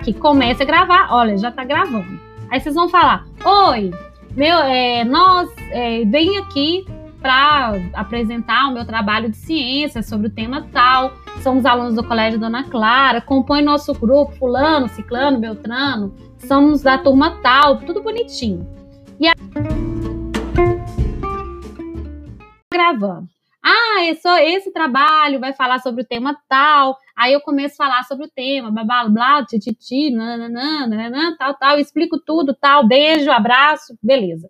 aqui, comece a gravar. Olha, já tá gravando. Aí vocês vão falar: Oi, meu, é, nós é, vem aqui para apresentar o meu trabalho de ciência sobre o tema tal. Somos alunos do Colégio Dona Clara, compõe nosso grupo, fulano, ciclano, beltrano, somos da turma tal, tudo bonitinho. E aí, gravando. Ah, esse, esse trabalho vai falar sobre o tema tal. Aí eu começo a falar sobre o tema, blá, blá, blá, tititi, nananã, nananã, tal, tal, explico tudo, tal, beijo, abraço, beleza.